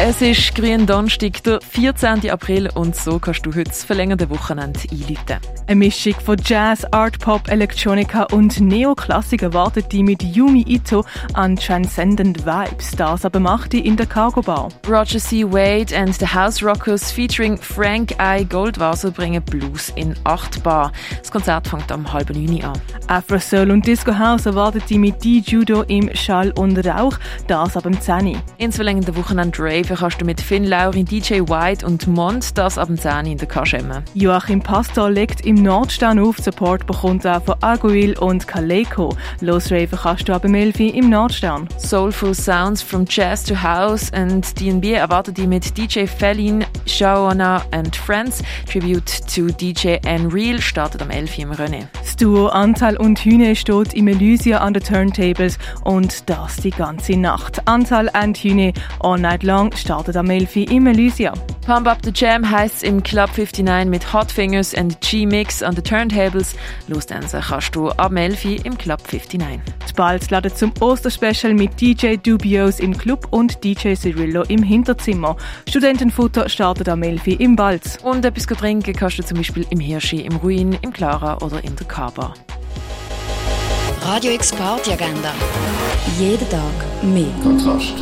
Es ist Grün Donnerstag, der 14. April und so kannst du heute das verlängerte Wochenende einläuten. Eine Mischung von Jazz, Art Pop, Electronica und Neoklassik erwartet die mit Yumi Ito an Transcendent Vibes. Das aber macht die in der Cargo Bar. Roger C. Wade and the House Rockers featuring Frank I. Goldwasser bringen Blues in 8 Bar. Das Konzert fängt am halben Juni an. Afro Soul und Disco House erwartet die mit D-Judo im Schall und Rauch. Das ab dem 10. Ins verlängerte Wochenende Rave kannst du mit Finn Laurin, DJ White und Mond das ab dem 10 in der Kaschemme. Joachim Pastor legt im Nordstern auf. Support bekommt auch von Aguil und Kaleko. Losraven kannst du ab dem 11 im Nordstern. Soulful Sounds from Jazz to House and D&B erwartet die mit DJ Felin, Shawana and Friends. Tribute to DJ Unreal startet am 11 im René. Das Duo Antal und Hühne steht im Elysia an den Turntables und das die ganze Nacht. Antal and Hühne all night long startet am 11 im Elysia. Pump Up the Jam heisst im Club 59 mit Hot Fingers and G-Mix an den Turntables. Losdansen kannst du ab 11 im Club 59. Bald ladet zum Osterspecial mit DJ Dubios im Club und DJ Cirillo im Hinterzimmer. Studentenfutter startet am 11 im Balz. Und etwas trinken kannst du zum Beispiel im Hirschi, im Ruin, im Clara oder in der Kaba. Radio X Party Agenda. Jeden Tag mehr. Kontrast.